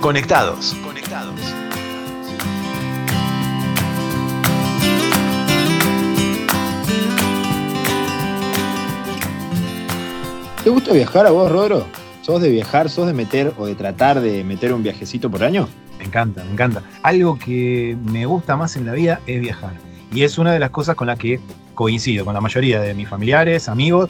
Conectados. Conectados. ¿Te gusta viajar a vos, Rodro? ¿Sos de viajar, sos de meter o de tratar de meter un viajecito por año? Me encanta, me encanta. Algo que me gusta más en la vida es viajar. Y es una de las cosas con las que coincido con la mayoría de mis familiares, amigos.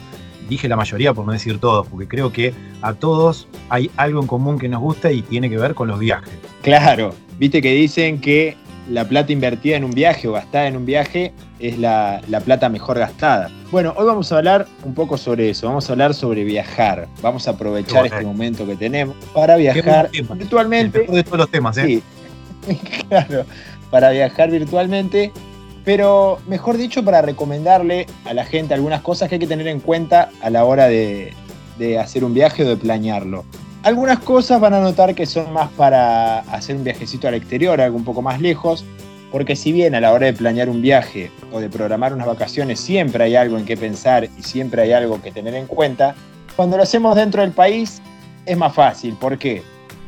Dije la mayoría por no decir todos, porque creo que a todos hay algo en común que nos gusta y tiene que ver con los viajes. Claro, viste que dicen que la plata invertida en un viaje o gastada en un viaje es la, la, plata mejor gastada. Bueno, hoy vamos a hablar un poco sobre eso, vamos a hablar sobre viajar. Vamos a aprovechar este momento que tenemos para viajar virtualmente. de todos los temas, ¿eh? Sí, claro, para viajar virtualmente, pero mejor dicho, para recomendarle a la gente algunas cosas que hay que tener en cuenta a la hora de, hacer un viaje o de planearlo. Algunas cosas van a notar que son más para hacer un viajecito al exterior, algo un poco más lejos, porque si bien a la hora de planear un viaje o de programar unas vacaciones siempre hay algo en qué pensar y siempre hay algo que tener en cuenta, cuando lo hacemos dentro del país es más fácil. ¿Por qué?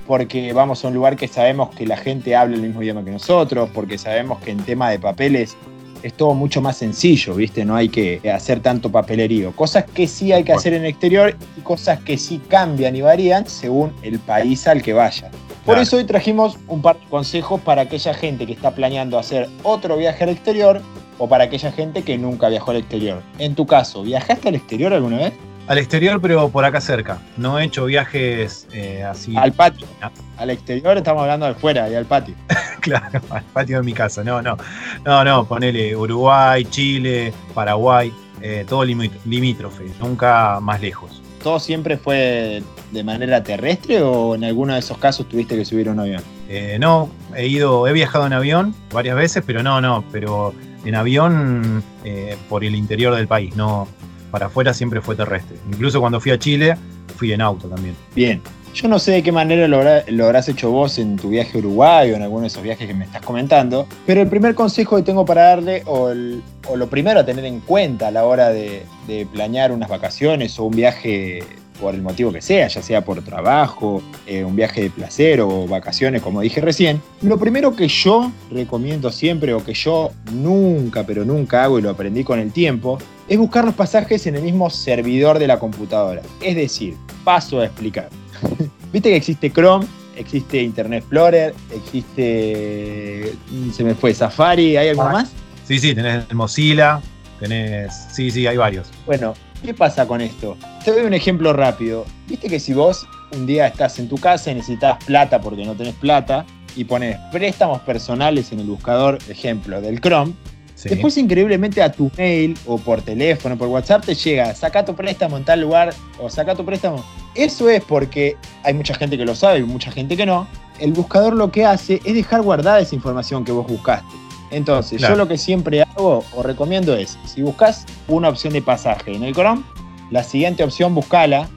Porque vamos a un lugar que sabemos que la gente habla el mismo idioma que nosotros, porque sabemos que en tema de papeles es todo mucho más sencillo, ¿viste? No hay que hacer tanto papelerío. Cosas que sí hay que hacer en el exterior y cosas que sí cambian y varían según el país al que vaya. Por eso hoy trajimos un par de consejos para aquella gente que está planeando hacer otro viaje al exterior o para aquella gente que nunca viajó al exterior. En tu caso, ¿viajaste al exterior alguna vez? Al exterior, pero por acá cerca. No he hecho viajes eh, así. Al patio. Al exterior estamos hablando de fuera y al patio. claro, al patio de mi casa. No, no. No, no, ponele Uruguay, Chile, Paraguay, eh, todo limítrofe, nunca más lejos. ¿Todo siempre fue de manera terrestre o en alguno de esos casos tuviste que subir un avión? Eh, no, he ido, he viajado en avión varias veces, pero no, no, pero en avión por el interior del país, no, para afuera siempre fue terrestre. Incluso cuando fui a Chile, fui en auto también. Bien. Yo no sé de qué manera lo, habrás hecho vos en tu viaje a Uruguay o en alguno de esos viajes que me estás comentando, pero el primer consejo que tengo para darle, o, lo primero a tener en cuenta a la hora de, planear unas vacaciones o un viaje por el motivo que sea, ya sea por trabajo, eh, un viaje de placer o vacaciones, como dije recién, lo primero que yo recomiendo siempre o que yo nunca, pero nunca hago y lo aprendí con el tiempo, es buscar los pasajes en el mismo servidor de la computadora. Es decir, paso a explicar. Viste que existe Chrome, existe Internet Explorer, existe. Se me fue Safari, ¿hay algo más? Sí, sí, tenés Mozilla, tenés. Sí, sí, hay varios. Bueno, ¿Qué pasa con esto? Te doy un ejemplo rápido. Viste que si vos un día estás en tu casa y necesitas plata porque no tenés plata y pones préstamos personales en el buscador, ejemplo, del Chrome, después increíblemente a tu mail o por teléfono, por WhatsApp te llega, saca tu préstamo en tal lugar o saca tu préstamo. Eso es porque hay mucha gente que lo sabe y mucha gente que no. El buscador lo que hace es dejar guardada esa información que vos buscaste. Entonces, yo lo que siempre hago o recomiendo es, si buscas una opción de pasaje en el Chrome, la siguiente opción buscala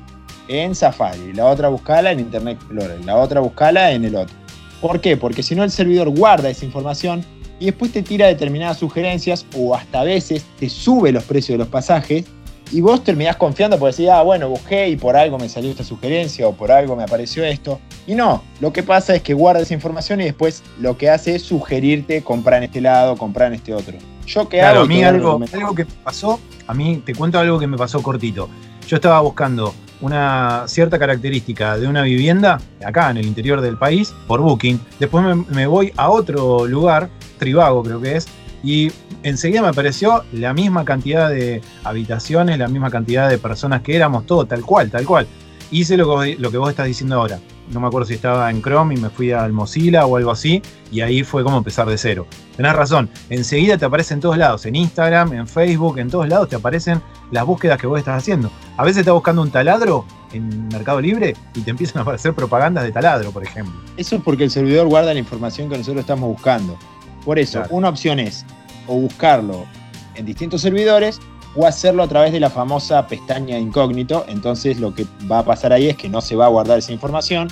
en Safari, la otra buscala en Internet Explorer, la otra buscala en el otro. ¿Por qué? Porque si no el servidor guarda esa información y después te tira determinadas sugerencias o hasta a veces te sube los precios de los pasajes y vos terminás confiando porque decís, ah, bueno, busqué y por algo me salió esta sugerencia o por algo me apareció esto. Y no, lo que pasa es que guarda esa información y después lo que hace es sugerirte comprar en este lado, comprar en este otro. Yo que hago. A mí algo, algo que pasó, a mí te cuento algo que me pasó cortito. Yo estaba buscando una cierta característica de una vivienda acá en el interior del país por Booking. Después me, me voy a otro lugar, Tribago creo que es, y enseguida me apareció la misma cantidad de habitaciones, la misma cantidad de personas que éramos, todo tal cual, tal cual. Hice lo que, lo que vos estás diciendo ahora. No me acuerdo si estaba en Chrome y me fui al Mozilla o algo así, y ahí fue como empezar de cero. Tenés razón, enseguida te aparece en todos lados, en Instagram, en Facebook, en todos lados te aparecen las búsquedas que vos estás haciendo. A veces estás buscando un taladro en Mercado Libre y te empiezan a aparecer propagandas de taladro, por ejemplo. Eso es porque el servidor guarda la información que nosotros estamos buscando. Por eso, una opción es o buscarlo en distintos servidores o hacerlo a través de la famosa pestaña incógnito. Entonces lo que va a pasar ahí es que no se va a guardar esa información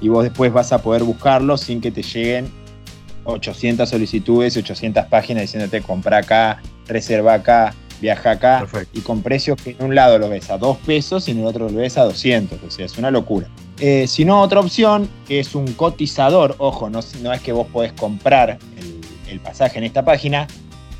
y vos después vas a poder buscarlo sin que te lleguen 800 solicitudes, 800 páginas diciéndote compra acá, reserva acá, viaja acá y con precios que en un lado lo ves a 2 pesos y en el otro lo ves a 200. O sea, es una locura. Eh, si no, otra opción, que es un cotizador, ojo, no, no es que vos podés comprar el, pasaje en esta página,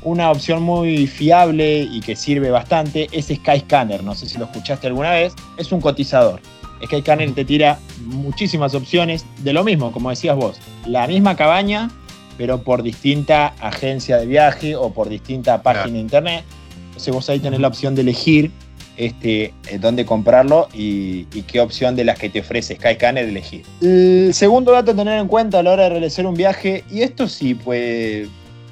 una opción muy fiable y que sirve bastante es Skyscanner, no sé si lo escuchaste alguna vez, es un cotizador. Skyscanner te tira muchísimas opciones de lo mismo, como decías vos, la misma cabaña, pero por distinta agencia de viaje o por distinta página de internet. Entonces vos ahí tenés la opción de elegir este, eh, dónde comprarlo y, qué opción de las que te ofrece Skyscanner elegir. El segundo dato a tener en cuenta a la hora de realizar un viaje, y esto sí puede,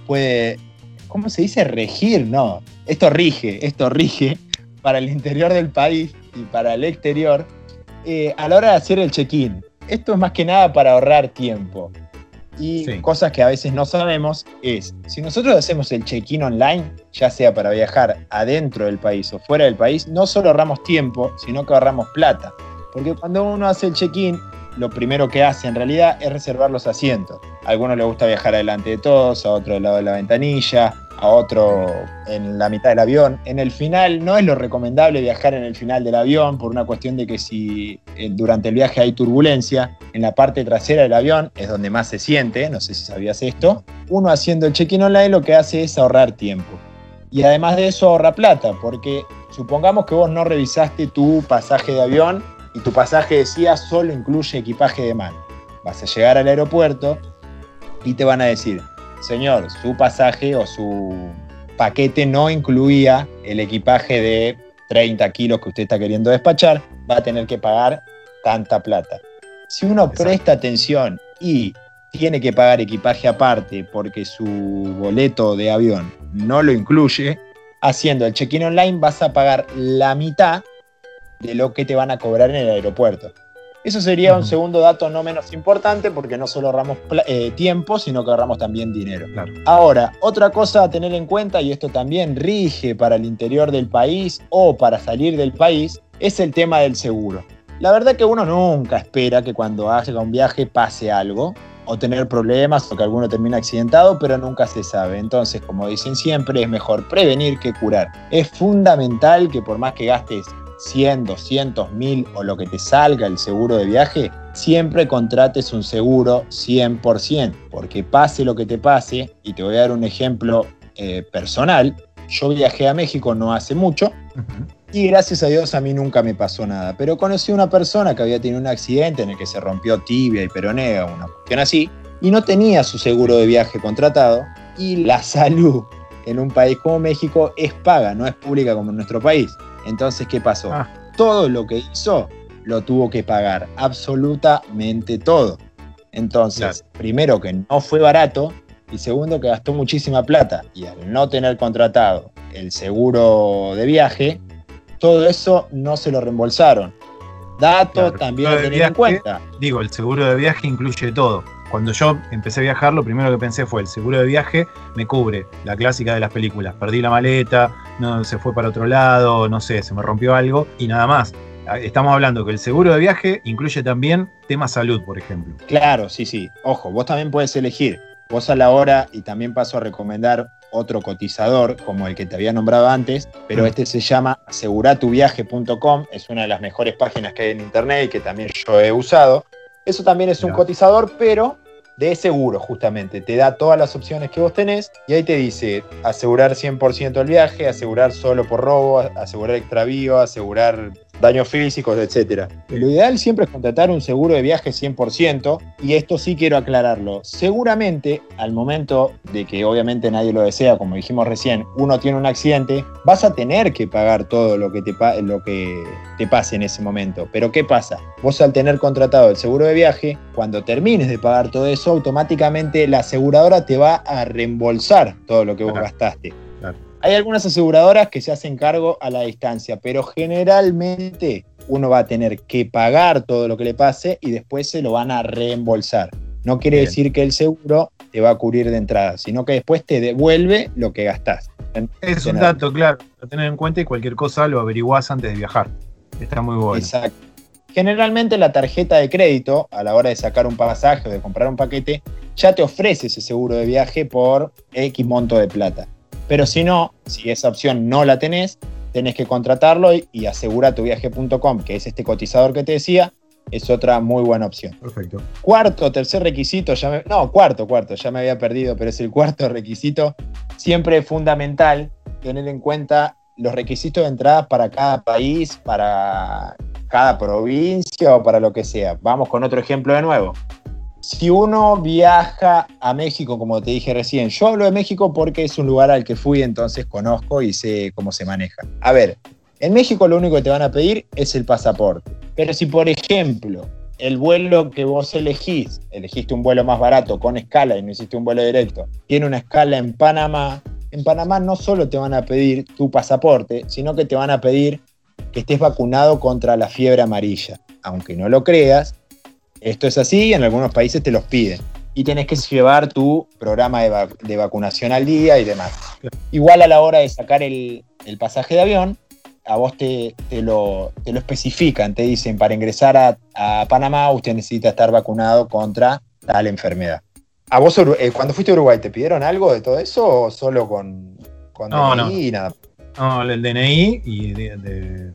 puede, ¿cómo se dice? Regir, no. Esto rige, esto rige para el interior del país y para el exterior eh, a la hora de hacer el check-in. Esto es más que nada para ahorrar tiempo. Y cosas que a veces no sabemos es, si nosotros hacemos el check-in online, ya sea para viajar adentro del país o fuera del país, no solo ahorramos tiempo, sino que ahorramos plata. Porque cuando uno hace el check-in, lo primero que hace en realidad es reservar los asientos. A algunos les gusta viajar adelante de todos, a otro del lado de la ventanilla, a otro en la mitad del avión. En el final no es lo recomendable viajar en el final del avión por una cuestión de que si eh, durante el viaje hay turbulencia, en la parte trasera del avión es donde más se siente, no sé si sabías esto, uno haciendo el check-in online lo que hace es ahorrar tiempo. Y además de eso ahorra plata, porque supongamos que vos no revisaste tu pasaje de avión y tu pasaje decía solo incluye equipaje de mano. Vas a llegar al aeropuerto y te van a decir, señor, su pasaje o su paquete no incluía el equipaje de 30 kilos que usted está queriendo despachar, va a tener que pagar tanta plata. Si uno presta atención y tiene que pagar equipaje aparte porque su boleto de avión no lo incluye, haciendo el check-in online vas a pagar la mitad de lo que te van a cobrar en el aeropuerto. Eso sería un segundo dato no menos importante porque no solo ahorramos eh, tiempo, sino que ahorramos también dinero. Ahora, otra cosa a tener en cuenta, y esto también rige para el interior del país o para salir del país, es el tema del seguro. La verdad que uno nunca espera que cuando haga un viaje pase algo, o tener problemas o que alguno termine accidentado, pero nunca se sabe. Entonces, como dicen siempre, es mejor prevenir que curar. Es fundamental que por más que gastes 100, 200, 1000 o lo que te salga el seguro de viaje, siempre contrates un seguro 100%, porque pase lo que te pase, y te voy a dar un ejemplo eh, personal, yo viajé a México no hace mucho, y gracias a Dios a mí nunca me pasó nada, pero conocí a una persona que había tenido un accidente en el que se rompió tibia y peronea, una cuestión así, y no tenía su seguro de viaje contratado, y la salud en un país como México es paga, no es pública como en nuestro país. Entonces, ¿qué pasó? Ah. Todo lo que hizo lo tuvo que pagar, absolutamente todo. Entonces, primero que no fue barato y segundo que gastó muchísima plata y al no tener contratado el seguro de viaje, todo eso no se lo reembolsaron. Dato también a tener en cuenta. Digo, el seguro de viaje incluye todo cuando yo empecé a viajar, lo primero que pensé fue el seguro de viaje me cubre la clásica de las películas. Perdí la maleta, no se fue para otro lado, no sé, se me rompió algo y nada más. Estamos hablando que el seguro de viaje incluye también tema salud, por ejemplo. Claro, sí, sí. Ojo, vos también puedes elegir. Vos a la hora, y también paso a recomendar otro cotizador como el que te había nombrado antes, pero mm. este se llama aseguratuviaje.com, es una de las mejores páginas que hay en internet y que también yo he usado. Eso también es un cotizador, pero de seguro, justamente. Te da todas las opciones que vos tenés y ahí te dice asegurar 100% el viaje, asegurar solo por robo, asegurar extravío, asegurar daños físicos, etc. Lo ideal siempre es contratar un seguro de viaje 100% y esto sí quiero aclararlo. Seguramente al momento de que obviamente nadie lo desea, como dijimos recién, uno tiene un accidente, vas a tener que pagar todo lo que te, lo que te pase en ese momento. Pero ¿qué pasa? Vos al tener contratado el seguro de viaje, cuando termines de pagar todo eso, automáticamente la aseguradora te va a reembolsar todo lo que vos gastaste. Hay algunas aseguradoras que se hacen cargo a la distancia, pero generalmente uno va a tener que pagar todo lo que le pase y después se lo van a reembolsar. No quiere decir que el seguro te va a cubrir de entrada, sino que después te devuelve lo que gastás. Es un dato, claro, a tener en cuenta y cualquier cosa lo averiguás antes de viajar. Está muy bueno. Exacto. Generalmente la tarjeta de crédito, a la hora de sacar un pasaje o de comprar un paquete, ya te ofrece ese seguro de viaje por X monto de plata. Pero si no, si esa opción no la tenés, tenés que contratarlo y, aseguratuviaje.com, que es este cotizador que te decía, es otra muy buena opción. Perfecto. Cuarto, tercer requisito, ya no, cuarto, cuarto, ya me había perdido, pero es el cuarto requisito. Siempre es fundamental tener en cuenta los requisitos de entrada para cada país, para cada provincia o para lo que sea. Vamos con otro ejemplo de nuevo. Si uno viaja a México, como te dije recién, yo hablo de México porque es un lugar al que fui, entonces conozco y sé cómo se maneja. A ver, en México lo único que te van a pedir es el pasaporte. Pero si, por ejemplo, el vuelo que vos elegís, elegiste un vuelo más barato con escala y no hiciste un vuelo directo, tiene una escala en Panamá, en Panamá no solo te van a pedir tu pasaporte, sino que te van a pedir que estés vacunado contra la fiebre amarilla. Aunque no lo creas, esto es así y en algunos países te los piden. Y tenés que llevar tu programa de, vacunación al día y demás. Igual a la hora de sacar el, pasaje de avión, a vos te, lo, te, lo, especifican, te dicen, para ingresar a, a Panamá usted necesita estar vacunado contra tal enfermedad. ¿A vos eh, cuando fuiste a Uruguay te pidieron algo de todo eso o solo con, con no, DNI y nada? No, el DNI y de,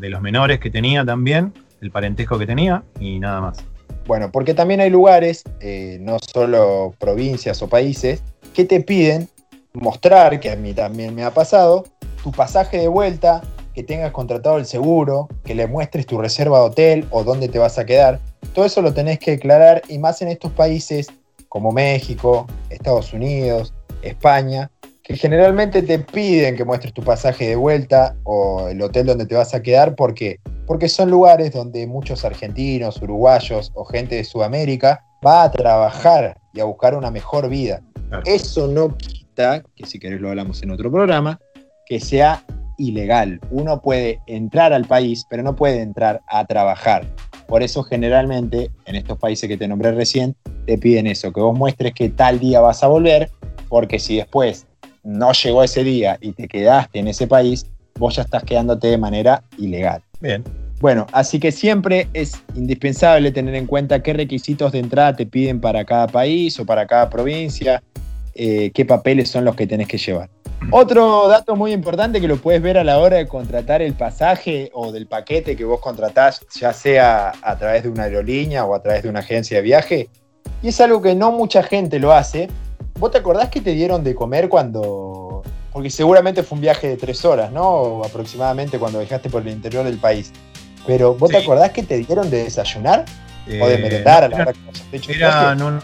los menores que tenía también, el parentesco que tenía y nada más. Bueno, porque también hay lugares, eh, no solo provincias o países, que te piden mostrar, que a mí también me ha pasado, tu pasaje de vuelta, que tengas contratado el seguro, que le muestres tu reserva de hotel o dónde te vas a quedar. Todo eso lo tenés que declarar y más en estos países como México, Estados Unidos, España, que generalmente te piden que muestres tu pasaje de vuelta o el hotel donde te vas a quedar porque porque son lugares donde muchos argentinos, uruguayos o gente de Sudamérica va a trabajar y a buscar una mejor vida. Eso no quita, que si querés lo hablamos en otro programa, que sea ilegal. Uno puede entrar al país, pero no puede entrar a trabajar. Por eso generalmente en estos países que te nombré recién te piden eso, que vos muestres que tal día vas a volver, porque si después no llegó ese día y te quedaste en ese país, vos ya estás quedándote de manera ilegal. Bien. Bueno, así que siempre es indispensable tener en cuenta qué requisitos de entrada te piden para cada país o para cada provincia, eh, qué papeles son los que tenés que llevar. Otro dato muy importante que lo puedes ver a la hora de contratar el pasaje o del paquete que vos contratás, ya sea a través de una aerolínea o a través de una agencia de viaje, y es algo que no mucha gente lo hace. ¿Vos te acordás que te dieron de comer cuando... Porque seguramente fue un viaje de tres horas, ¿no? aproximadamente cuando viajaste por el interior del país. Pero ¿vos te acordás que te dieron de desayunar? o de eh, merendar a la hora que Era un,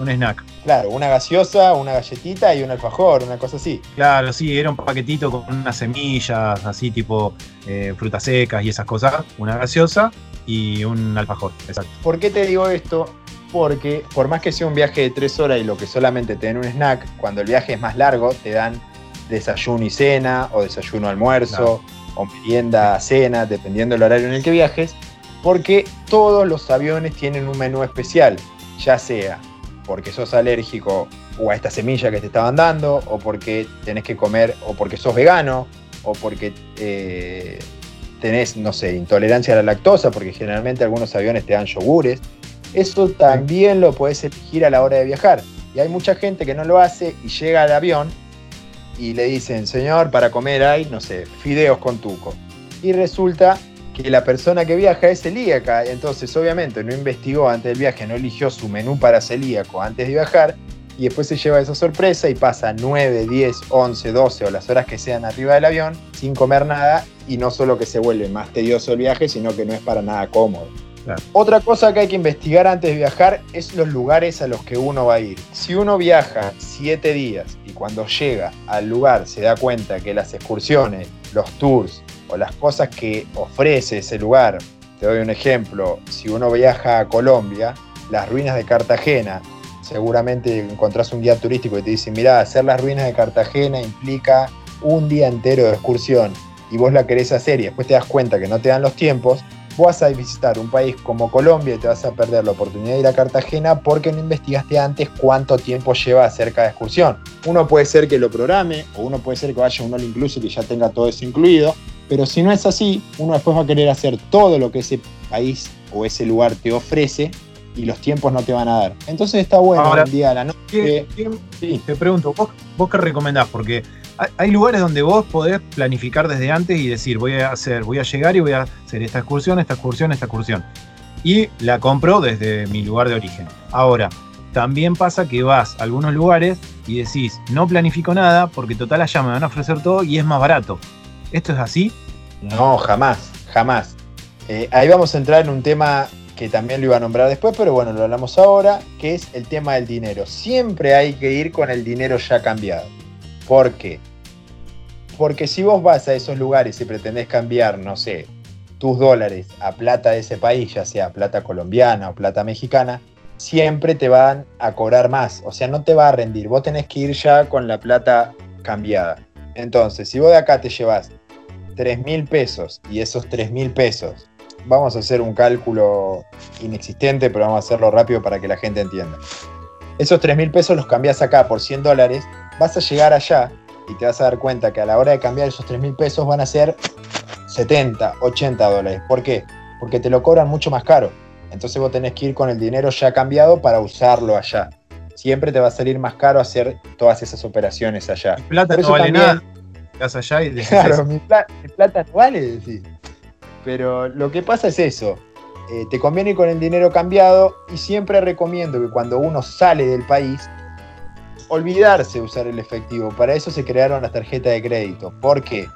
un snack. Claro, una gaseosa, una galletita y un alfajor, una cosa así. Claro, sí, era un paquetito con unas semillas, así tipo eh, frutas secas y esas cosas. Una gaseosa y un alfajor, exacto. ¿Por qué te digo esto? Porque por más que sea un viaje de tres horas y lo que solamente te den un snack, cuando el viaje es más largo te dan desayuno y cena, o desayuno almuerzo, o merienda cena, dependiendo del horario en el que viajes, porque todos los aviones tienen un menú especial, ya sea porque sos alérgico o a esta semilla que te estaban dando, o porque tenés que comer, o porque sos vegano, o porque eh, tenés, no sé, intolerancia a la lactosa, porque generalmente algunos aviones te dan yogures. Eso también lo puedes elegir a la hora de viajar. Y hay mucha gente que no lo hace y llega al avión y le dicen, señor, para comer hay, no sé, fideos con tuco. Y resulta que la persona que viaja es celíaca, entonces obviamente no investigó antes del viaje, no eligió su menú para celíaco antes de viajar, y después se lleva esa sorpresa y pasa 9, 10, 11, 12 o las horas que sean arriba del avión sin comer nada, y no solo que se vuelve más tedioso el viaje, sino que no es para nada cómodo. Otra cosa que hay que investigar antes de viajar es los lugares a los que uno va a ir. Si uno viaja 7 días y cuando llega al lugar se da cuenta que las excursiones, los tours, o las cosas que ofrece ese lugar. Te doy un ejemplo, si uno viaja a Colombia, las ruinas de Cartagena, seguramente encontrás un guía turístico y te dice, mira, hacer las ruinas de Cartagena implica un día entero de excursión y vos la querés hacer y después te das cuenta que no te dan los tiempos, vas a visitar un país como Colombia y te vas a perder la oportunidad de ir a Cartagena porque no investigaste antes cuánto tiempo lleva hacer cada excursión. Uno puede ser que lo programe o uno puede ser que vaya a un inclusive y ya tenga todo eso incluido, pero si no es así, uno después va a querer hacer todo lo que ese país o ese lugar te ofrece y los tiempos no te van a dar. Entonces está bueno el día a la noche. Te pregunto, ¿vos, qué recomendás? Porque hay lugares donde vos podés planificar desde antes y decir, voy a hacer, voy a llegar y voy a hacer esta excursión, esta excursión, esta excursión. y la compro desde mi lugar de origen. Ahora, también pasa que vas a algunos lugares y decís, no planifico nada porque total allá me van a ofrecer todo y es más barato. ¿Esto es así? No, jamás, jamás. Eh, ahí vamos a entrar en un tema que también lo iba a nombrar después, pero bueno, lo hablamos ahora, que es el tema del dinero. Siempre hay que ir con el dinero ya cambiado. ¿Por qué? Porque si vos vas a esos lugares y pretendés cambiar, no sé, tus dólares a plata de ese país, ya sea plata colombiana o plata mexicana, siempre te van a cobrar más. O sea, no te va a rendir. Vos tenés que ir ya con la plata cambiada. Entonces, si vos de acá te llevas 3 mil pesos y esos 3 mil pesos, vamos a hacer un cálculo inexistente, pero vamos a hacerlo rápido para que la gente entienda. Esos 3 mil pesos los cambias acá por 100 dólares, vas a llegar allá y te vas a dar cuenta que a la hora de cambiar esos 3 mil pesos van a ser 70, 80 dólares. ¿Por qué? Porque te lo cobran mucho más caro. Entonces vos tenés que ir con el dinero ya cambiado para usarlo allá. Siempre te va a salir más caro hacer todas esas operaciones allá. Mi plata no vale nada. allá y Claro, mi, plata no vale, decir. Pero lo que pasa es eso. Eh, te conviene con el dinero cambiado y siempre recomiendo que cuando uno sale del país, olvidarse de usar el efectivo. Para eso se crearon las tarjetas de crédito. ¿Por qué?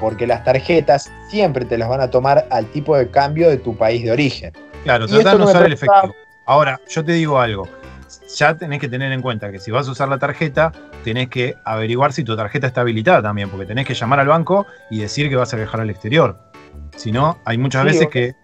Porque las tarjetas siempre te las van a tomar al tipo de cambio de tu país de origen. Claro, tratar de no usar el efectivo. Ahora, yo te digo algo. Ya tenés que tener en cuenta que si vas a usar la tarjeta, tenés que averiguar si tu tarjeta está habilitada también, porque tenés que llamar al banco y decir que vas a viajar al exterior. Si no, hay muchas veces que,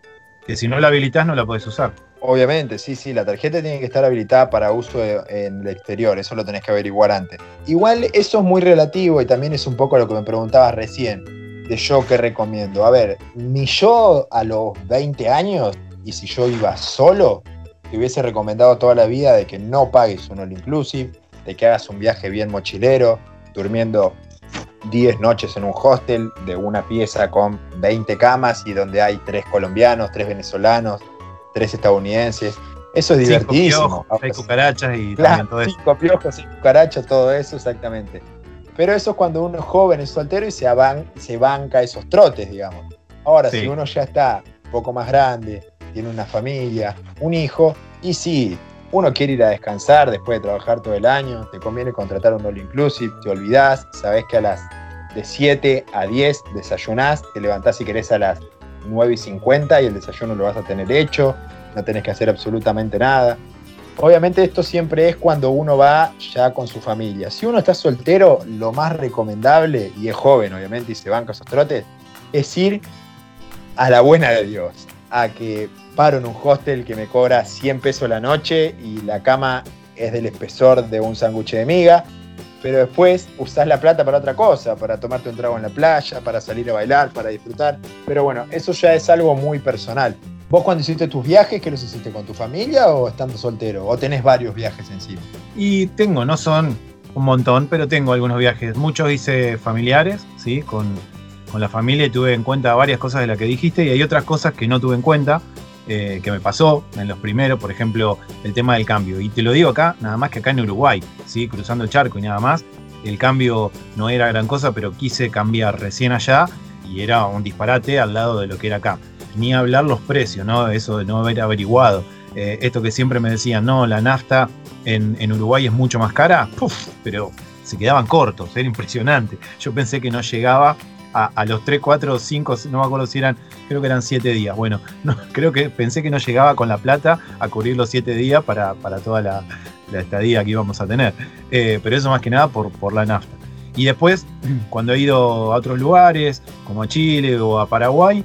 que, si no la habilitas no la podés usar. Obviamente, sí, sí, la tarjeta tiene que estar habilitada para uso en el exterior, eso lo tenés que averiguar antes. Igual eso es muy relativo y también es un poco lo que me preguntabas recién, de yo que recomiendo. A ver, mi yo a los 20 años y si yo iba solo, te hubiese recomendado toda la vida de que no pagues un all inclusive, de que hagas un viaje bien mochilero, durmiendo 10 noches en un hostel de una pieza con 20 camas y donde hay tres colombianos, tres venezolanos, tres estadounidenses. Eso es divertidísimo. hay cucarachas y todo eso. Cinco piojos y cucarachas, todo eso, exactamente. Pero eso es cuando uno es joven, es soltero y se, se banca esos trotes, digamos. Ahora, si uno ya está un poco más grande, tiene una familia, un hijo, y si uno quiere ir a descansar después de trabajar todo el año, te conviene contratar un all inclusive, te olvidás, sabés que a las de 7 a 10 desayunás, te levantás si querés a las 9 y 50 y el desayuno lo vas a tener hecho, no tenés que hacer absolutamente nada. Obviamente esto siempre es cuando uno va ya con su familia. Si uno está soltero, lo más recomendable, y es joven obviamente y se banca esos trotes, es ir a la buena de Dios a que paro en un hostel que me cobra 100 pesos la noche y la cama es del espesor de un sándwich de miga, pero después usás la plata para otra cosa, para tomarte un trago en la playa, para salir a bailar, para disfrutar. Pero bueno, eso ya es algo muy personal. ¿Vos cuando hiciste tus viajes, qué los hiciste con tu familia o estando soltero? ¿O tenés varios viajes encima? Y tengo, no son un montón, pero tengo algunos viajes. Muchos hice familiares, ¿sí? Con con la familia tuve en cuenta varias cosas de las que dijiste y hay otras cosas que no tuve en cuenta, eh, que me pasó en los primeros, por ejemplo, el tema del cambio. Y te lo digo acá, nada más que acá en Uruguay, ¿sí? cruzando el charco y nada más. El cambio no era gran cosa, pero quise cambiar recién allá y era un disparate al lado de lo que era acá. Ni hablar los precios, ¿no? Eso de no haber averiguado. Eh, esto que siempre me decían, no, la nafta en, en Uruguay es mucho más cara, pero se quedaban cortos, era impresionante. Yo pensé que no llegaba a, los 3, 4, 5, no me acuerdo si eran, creo que eran 7 días. Bueno, no, creo que pensé que no llegaba con la plata a cubrir los 7 días para, toda la, estadía que íbamos a tener. Eh, pero eso más que nada por, por la nafta. Y después, cuando he ido a otros lugares, como a Chile o a Paraguay,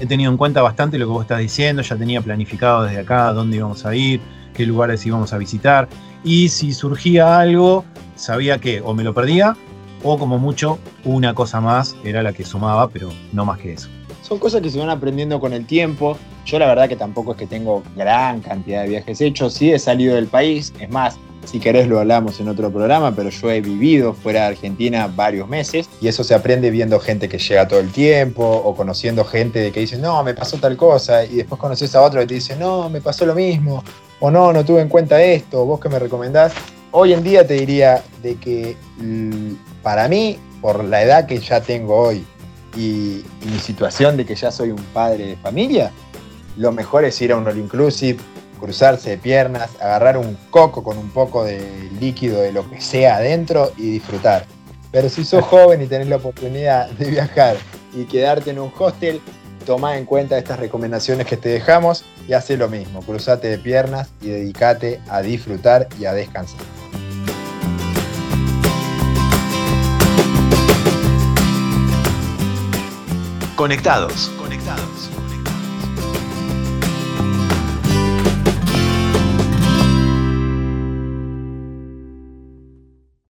he tenido en cuenta bastante lo que vos estás diciendo, ya tenía planificado desde acá dónde íbamos a ir, qué lugares íbamos a visitar. Y si surgía algo, sabía que o me lo perdía o como mucho una cosa más era la que sumaba, pero no más que eso. Son cosas que se van aprendiendo con el tiempo. Yo la verdad que tampoco es que tengo gran cantidad de viajes hechos, sí he salido del país, es más, si querés lo hablamos en otro programa, pero yo he vivido fuera de Argentina varios meses y eso se aprende viendo gente que llega todo el tiempo o conociendo gente que dice, no, me pasó tal cosa y después conoces a otro que te dice, no, me pasó lo mismo o no, no tuve en cuenta esto, vos que me recomendás. Hoy en día te diría de que para mí, por la edad que ya tengo hoy y, mi situación de que ya soy un padre de familia, lo mejor es ir a un all inclusive, cruzarse de piernas, agarrar un coco con un poco de líquido de lo que sea adentro y disfrutar. Pero si sos joven y tenés la oportunidad de viajar y quedarte en un hostel, toma en cuenta estas recomendaciones que te dejamos y hace lo mismo. Cruzate de piernas y dedícate a disfrutar y a descansar. Conectados.